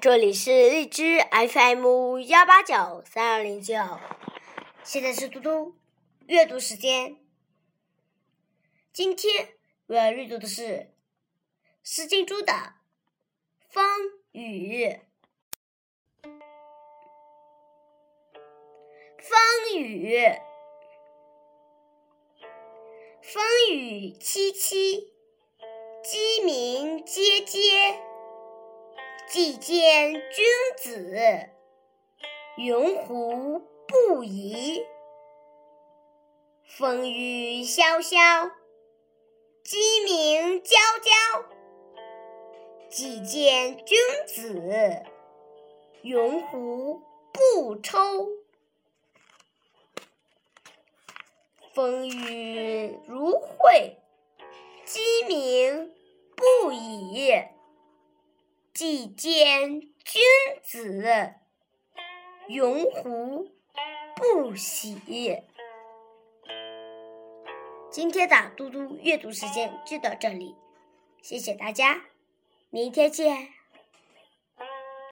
这里是荔枝 FM 幺八九三二零九，现在是嘟嘟阅读时间。今天我要阅读的是施金珠的《风雨》。风雨，风雨凄凄，鸡鸣喈喈。既见君子，云胡不疑？风雨萧萧，鸡鸣啾啾。既见君子，云胡不抽？风雨如晦，鸡鸣。既见君子，云胡不喜？今天的嘟嘟阅读时间就到这里，谢谢大家，明天见。